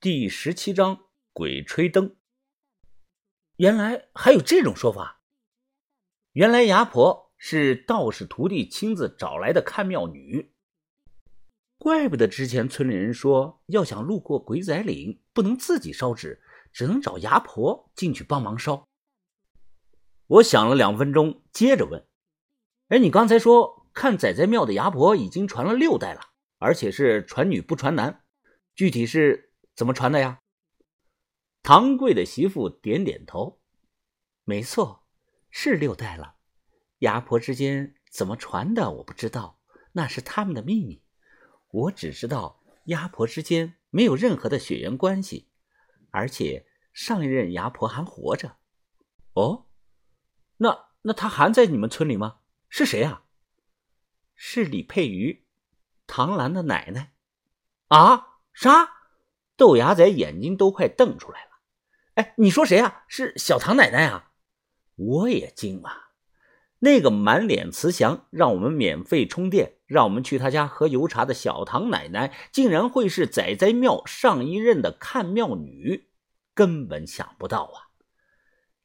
第十七章鬼吹灯。原来还有这种说法。原来牙婆是道士徒弟亲自找来的看庙女，怪不得之前村里人说，要想路过鬼仔岭，不能自己烧纸，只能找牙婆进去帮忙烧。我想了两分钟，接着问：“哎，你刚才说看仔仔庙的牙婆已经传了六代了，而且是传女不传男，具体是？”怎么传的呀？唐贵的媳妇点点头，没错，是六代了。牙婆之间怎么传的，我不知道，那是他们的秘密。我只知道牙婆之间没有任何的血缘关系，而且上一任牙婆还活着。哦，那那她还在你们村里吗？是谁啊？是李佩瑜，唐兰的奶奶。啊？啥？豆芽仔眼睛都快瞪出来了，哎，你说谁啊？是小唐奶奶啊！我也惊了，那个满脸慈祥，让我们免费充电，让我们去他家喝油茶的小唐奶奶，竟然会是仔仔庙上一任的看庙女，根本想不到啊！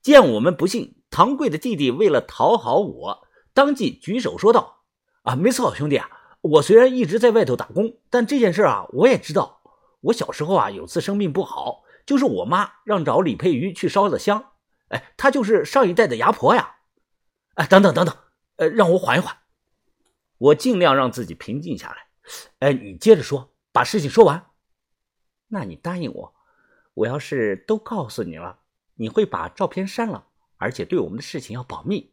见我们不信，唐贵的弟弟为了讨好我，当即举手说道：“啊，没错，兄弟啊，我虽然一直在外头打工，但这件事啊，我也知道。”我小时候啊，有次生病不好，就是我妈让找李佩瑜去烧的香。哎，她就是上一代的牙婆呀。哎，等等等等，呃，让我缓一缓。我尽量让自己平静下来。哎，你接着说，把事情说完。那你答应我，我要是都告诉你了，你会把照片删了，而且对我们的事情要保密。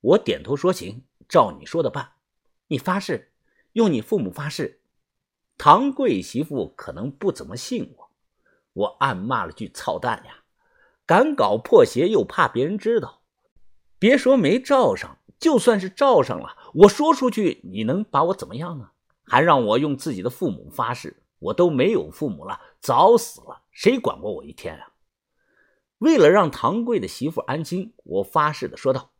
我点头说行，照你说的办。你发誓，用你父母发誓。唐贵媳妇可能不怎么信我，我暗骂了句“操蛋呀”，敢搞破鞋又怕别人知道。别说没照上，就算是照上了，我说出去你能把我怎么样呢？还让我用自己的父母发誓，我都没有父母了，早死了，谁管过我一天啊？为了让唐贵的媳妇安心，我发誓的说道：“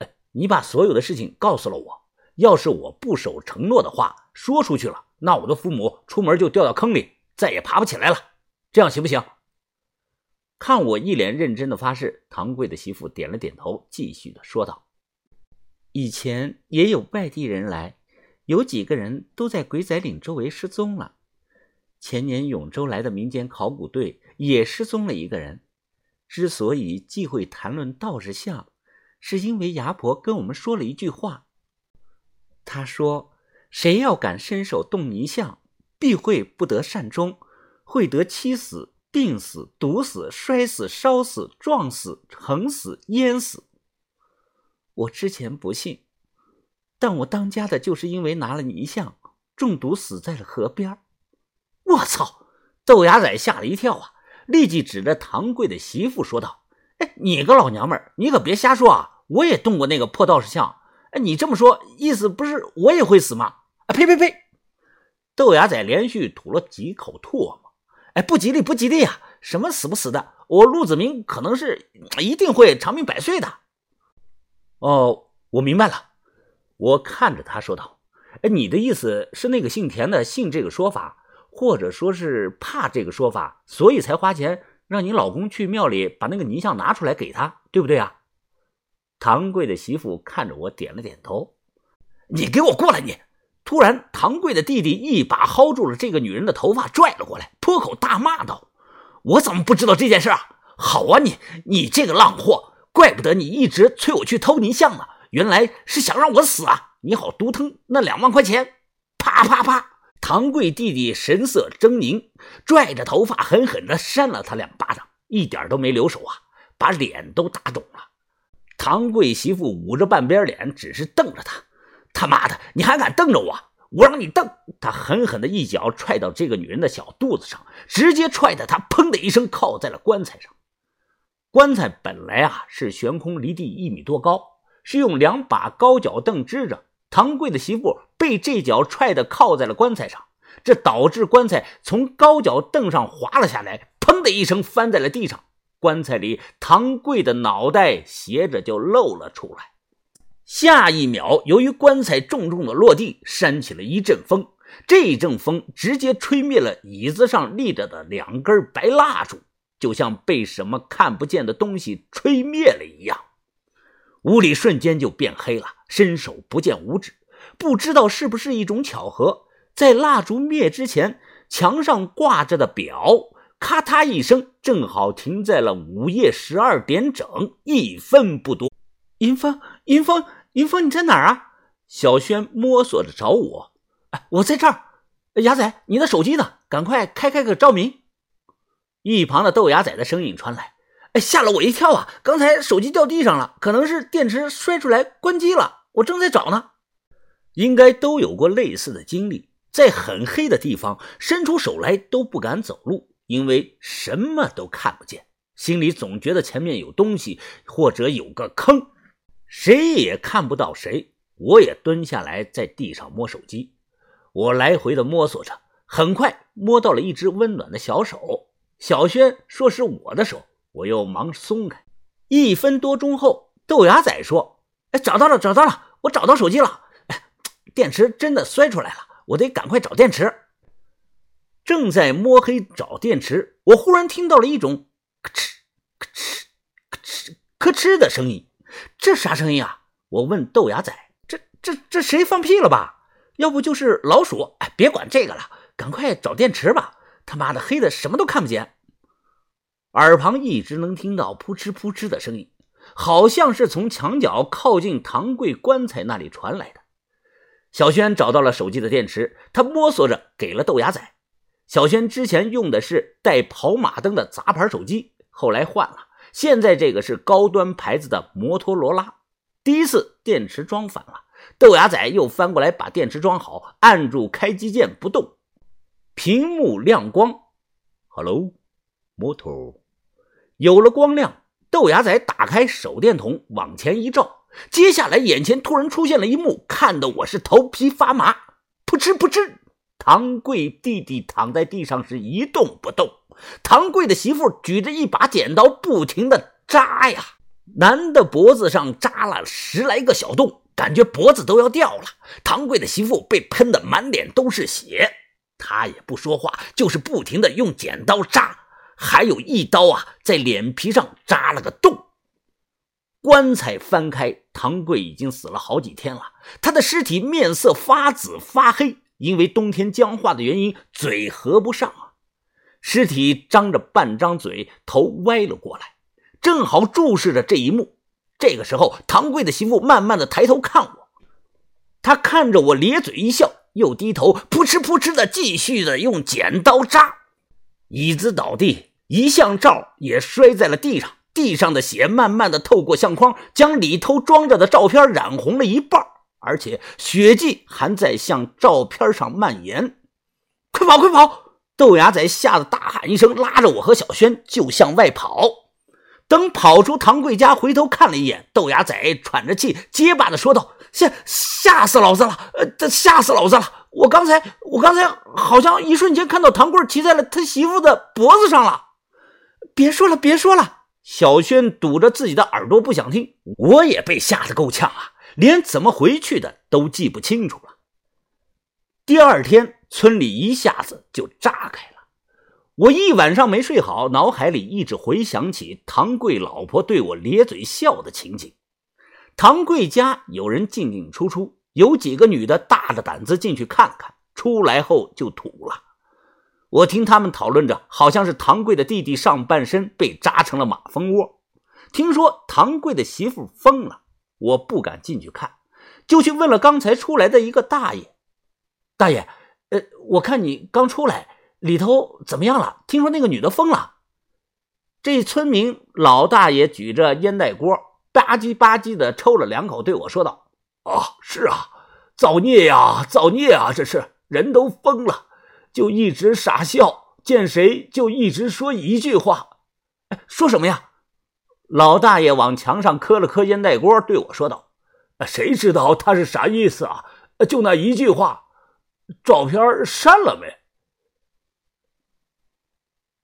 哎，你把所有的事情告诉了我，要是我不守承诺的话，说出去了。”那我的父母出门就掉到坑里，再也爬不起来了，这样行不行？看我一脸认真的发誓，唐贵的媳妇点了点头，继续的说道：“以前也有外地人来，有几个人都在鬼仔岭周围失踪了。前年永州来的民间考古队也失踪了一个人。之所以忌讳谈论道士像，是因为牙婆跟我们说了一句话，她说。”谁要敢伸手动泥像，必会不得善终，会得妻死、病死、毒死、摔死、烧死、撞死、横死、淹死。我之前不信，但我当家的就是因为拿了泥像，中毒死在了河边。我操！豆芽仔吓了一跳啊，立即指着唐贵的媳妇说道：“哎，你个老娘们儿，你可别瞎说啊！我也动过那个破道士像。哎，你这么说，意思不是我也会死吗？”啊呸呸呸！豆芽仔连续吐了几口唾沫。哎，不吉利，不吉利啊！什么死不死的？我陆子明可能是一定会长命百岁的。哦，我明白了。我看着他说道：“哎，你的意思是那个姓田的信这个说法，或者说是怕这个说法，所以才花钱让你老公去庙里把那个泥像拿出来给他，对不对啊？”唐贵的媳妇看着我，点了点头。你给我过来，你！突然，唐贵的弟弟一把薅住了这个女人的头发，拽了过来，破口大骂道：“我怎么不知道这件事啊？好啊，你你这个浪货，怪不得你一直催我去偷泥像呢，原来是想让我死啊！你好，独吞那两万块钱！”啪啪啪，唐贵弟弟神色狰狞，拽着头发狠狠地扇了他两巴掌，一点都没留手啊，把脸都打肿了。唐贵媳妇捂着半边脸，只是瞪着他。他妈的，你还敢瞪着我？我让你瞪！他狠狠的一脚踹到这个女人的小肚子上，直接踹得她砰的一声靠在了棺材上。棺材本来啊是悬空离地一米多高，是用两把高脚凳支着。唐贵的媳妇被这脚踹得靠在了棺材上，这导致棺材从高脚凳上滑了下来，砰的一声翻在了地上。棺材里唐贵的脑袋斜着就露了出来。下一秒，由于棺材重重的落地，扇起了一阵风，这一阵风直接吹灭了椅子上立着的两根白蜡烛，就像被什么看不见的东西吹灭了一样。屋里瞬间就变黑了，伸手不见五指。不知道是不是一种巧合，在蜡烛灭之前，墙上挂着的表咔嗒一声，正好停在了午夜十二点整，一分不多。银峰，银峰，银峰，你在哪儿啊？小轩摸索着找我。哎，我在这儿。牙仔，你的手机呢？赶快开开个照明。一旁的豆芽仔的声音传来。哎，吓了我一跳啊！刚才手机掉地上了，可能是电池摔出来关机了。我正在找呢。应该都有过类似的经历，在很黑的地方伸出手来都不敢走路，因为什么都看不见，心里总觉得前面有东西或者有个坑，谁也看不到谁。我也蹲下来在地上摸手机，我来回的摸索着，很快摸到了一只温暖的小手。小轩说是我的手。我又忙松开，一分多钟后，豆芽仔说：“哎，找到了，找到了，我找到手机了。哎，电池真的摔出来了，我得赶快找电池。”正在摸黑找电池，我忽然听到了一种咯吱、咯吱、咯吱、咯吱的声音。这啥声音啊？我问豆芽仔：“这、这、这谁放屁了吧？要不就是老鼠？哎，别管这个了，赶快找电池吧！他妈的，黑的什么都看不见。”耳旁一直能听到扑哧扑哧的声音，好像是从墙角靠近唐贵棺材那里传来的。小轩找到了手机的电池，他摸索着给了豆芽仔。小轩之前用的是带跑马灯的杂牌手机，后来换了，现在这个是高端牌子的摩托罗拉。第一次电池装反了，豆芽仔又翻过来把电池装好，按住开机键不动，屏幕亮光，Hello，摩托。有了光亮，豆芽仔打开手电筒往前一照，接下来眼前突然出现了一幕，看得我是头皮发麻。噗嗤噗嗤，唐贵弟弟躺在地上是一动不动，唐贵的媳妇举着一把剪刀不停的扎呀，男的脖子上扎了十来个小洞，感觉脖子都要掉了。唐贵的媳妇被喷得满脸都是血，他也不说话，就是不停的用剪刀扎。还有一刀啊，在脸皮上扎了个洞。棺材翻开，唐贵已经死了好几天了，他的尸体面色发紫发黑，因为冬天僵化的原因，嘴合不上啊。尸体张着半张嘴，头歪了过来，正好注视着这一幕。这个时候，唐贵的媳妇慢慢的抬头看我，他看着我咧嘴一笑，又低头扑哧扑哧的继续的用剪刀扎。椅子倒地，一相照也摔在了地上。地上的血慢慢的透过相框，将里头装着的照片染红了一半，而且血迹还在向照片上蔓延。快跑，快跑！豆芽仔吓得大喊一声，拉着我和小轩就向外跑。等跑出唐贵家，回头看了一眼，豆芽仔喘着气，结巴的说道：“吓吓死老子了！呃，这吓死老子了！”我刚才，我刚才好像一瞬间看到唐贵骑在了他媳妇的脖子上了。别说了，别说了！小轩堵着自己的耳朵不想听。我也被吓得够呛啊，连怎么回去的都记不清楚了。第二天，村里一下子就炸开了。我一晚上没睡好，脑海里一直回想起唐贵老婆对我咧嘴笑的情景。唐贵家有人进进出出。有几个女的大着胆子进去看看，出来后就吐了。我听他们讨论着，好像是唐贵的弟弟上半身被扎成了马蜂窝。听说唐贵的媳妇疯了，我不敢进去看，就去问了刚才出来的一个大爷：“大爷，呃，我看你刚出来，里头怎么样了？听说那个女的疯了。”这村民老大爷举着烟袋锅，吧唧吧唧的抽了两口，对我说道。啊，是啊，造孽呀，造孽啊！这是人都疯了，就一直傻笑，见谁就一直说一句话。哎，说什么呀？老大爷往墙上磕了磕烟袋锅，对我说道：“谁知道他是啥意思啊？就那一句话，照片删了没？”